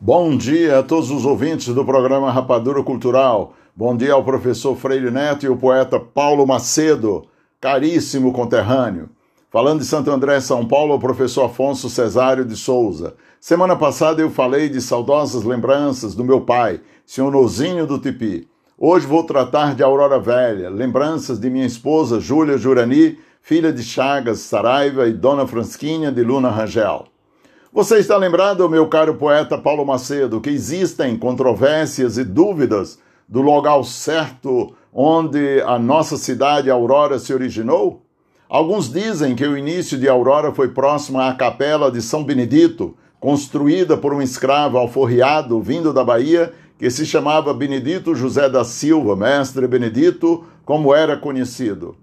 Bom dia a todos os ouvintes do programa Rapadura Cultural. Bom dia ao professor Freire Neto e ao poeta Paulo Macedo, caríssimo conterrâneo. Falando de Santo André, São Paulo, o professor Afonso Cesário de Souza. Semana passada eu falei de saudosas lembranças do meu pai, senhor Nozinho do Tipi. Hoje vou tratar de Aurora Velha, lembranças de minha esposa Júlia Jurani, filha de Chagas Saraiva e Dona Fransquinha de Luna Rangel. Você está lembrado, meu caro poeta Paulo Macedo, que existem controvérsias e dúvidas do local certo onde a nossa cidade Aurora se originou? Alguns dizem que o início de Aurora foi próximo à capela de São Benedito, construída por um escravo alforriado vindo da Bahia, que se chamava Benedito José da Silva, mestre Benedito, como era conhecido.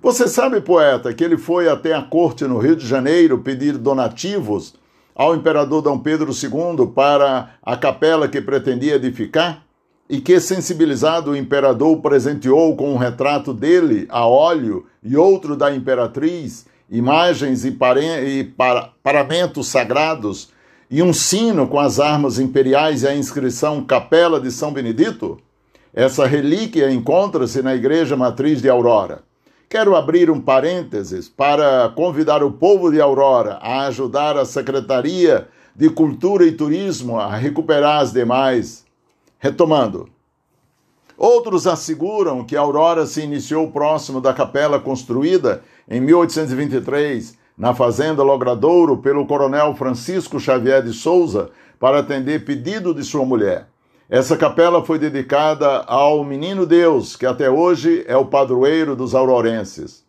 Você sabe, poeta, que ele foi até a corte no Rio de Janeiro pedir donativos ao imperador Dom Pedro II para a capela que pretendia edificar? E que, sensibilizado, o imperador presenteou com um retrato dele a óleo e outro da imperatriz, imagens e, e para paramentos sagrados, e um sino com as armas imperiais e a inscrição Capela de São Benedito? Essa relíquia encontra-se na igreja matriz de Aurora. Quero abrir um parênteses para convidar o povo de Aurora a ajudar a Secretaria de Cultura e Turismo a recuperar as demais. Retomando. Outros asseguram que Aurora se iniciou próximo da capela construída em 1823 na fazenda Logradouro pelo coronel Francisco Xavier de Souza para atender pedido de sua mulher. Essa capela foi dedicada ao Menino Deus, que até hoje é o padroeiro dos aurorenses.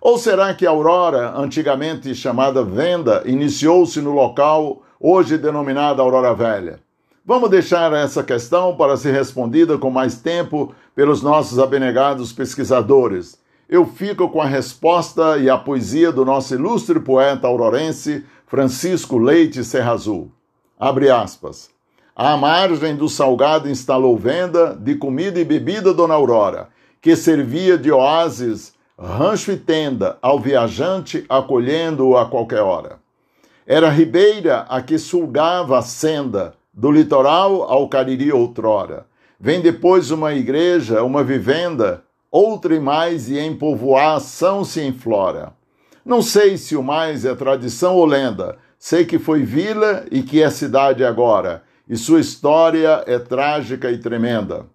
Ou será que Aurora, antigamente chamada Venda, iniciou-se no local hoje denominada Aurora Velha? Vamos deixar essa questão para ser respondida com mais tempo pelos nossos abnegados pesquisadores. Eu fico com a resposta e a poesia do nosso ilustre poeta aurorense Francisco Leite Serra Azul. Abre aspas. À margem do salgado instalou venda de comida e bebida Dona Aurora, que servia de oásis, rancho e tenda ao viajante, acolhendo-o a qualquer hora. Era ribeira a que sulgava a senda, do litoral ao Cariri outrora. Vem depois uma igreja, uma vivenda, outra e mais, e em povoação se enflora. Não sei se o mais é tradição ou lenda, sei que foi vila e que é cidade agora, e sua história é trágica e tremenda.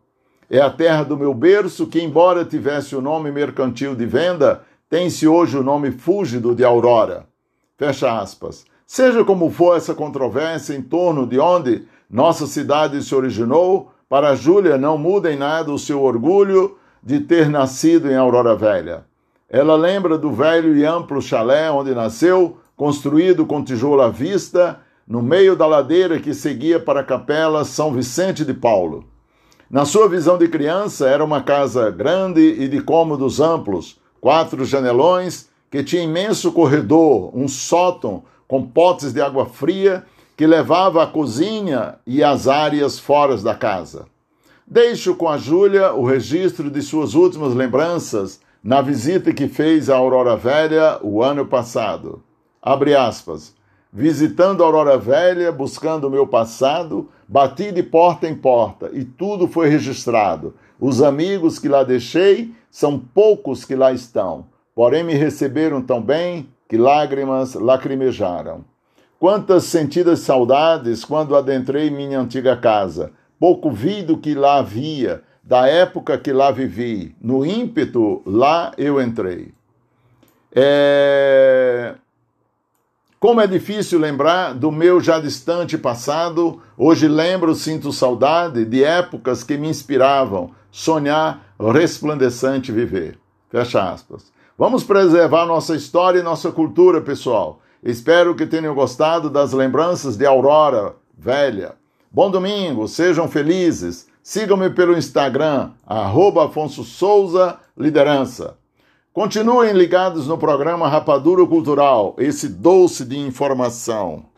É a terra do meu berço que, embora tivesse o nome mercantil de venda, tem-se hoje o nome fúlgido de Aurora. Fecha aspas. Seja como for essa controvérsia em torno de onde nossa cidade se originou, para Júlia não muda em nada o seu orgulho de ter nascido em Aurora Velha. Ela lembra do velho e amplo chalé onde nasceu, construído com tijolo à vista no meio da ladeira que seguia para a capela São Vicente de Paulo. Na sua visão de criança, era uma casa grande e de cômodos amplos, quatro janelões, que tinha imenso corredor, um sótão com potes de água fria que levava à cozinha e às áreas fora da casa. Deixo com a Júlia o registro de suas últimas lembranças na visita que fez à Aurora Velha o ano passado. Abre aspas. Visitando a Aurora Velha, buscando o meu passado, bati de porta em porta e tudo foi registrado. Os amigos que lá deixei são poucos que lá estão, porém me receberam tão bem que lágrimas lacrimejaram. Quantas sentidas saudades quando adentrei minha antiga casa. Pouco vi do que lá havia, da época que lá vivi. No ímpeto, lá eu entrei. É... Como é difícil lembrar do meu já distante passado, hoje lembro, sinto saudade de épocas que me inspiravam, sonhar, resplandecente viver. Fecha aspas. Vamos preservar nossa história e nossa cultura, pessoal. Espero que tenham gostado das lembranças de Aurora Velha. Bom domingo, sejam felizes. Sigam-me pelo Instagram, arroba Afonso Souza Liderança. Continuem ligados no programa Rapadura Cultural, esse doce de informação.